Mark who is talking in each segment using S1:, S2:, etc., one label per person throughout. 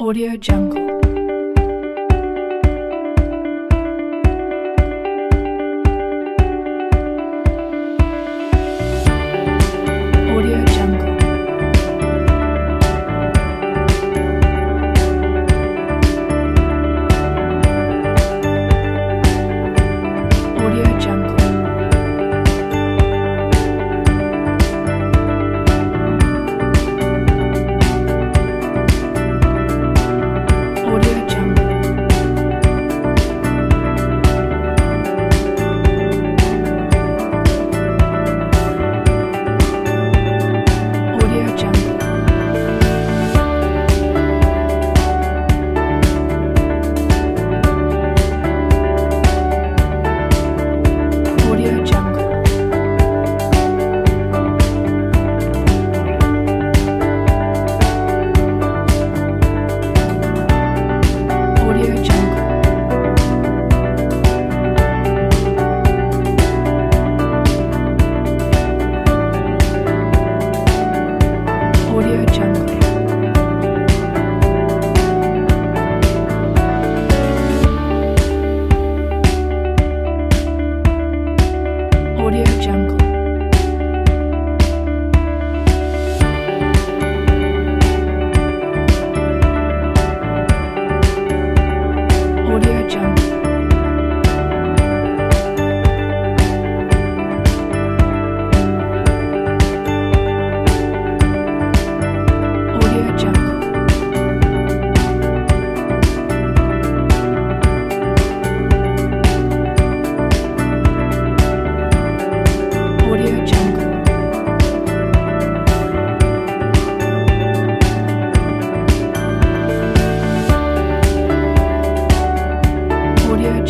S1: Audio Jungle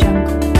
S1: Young.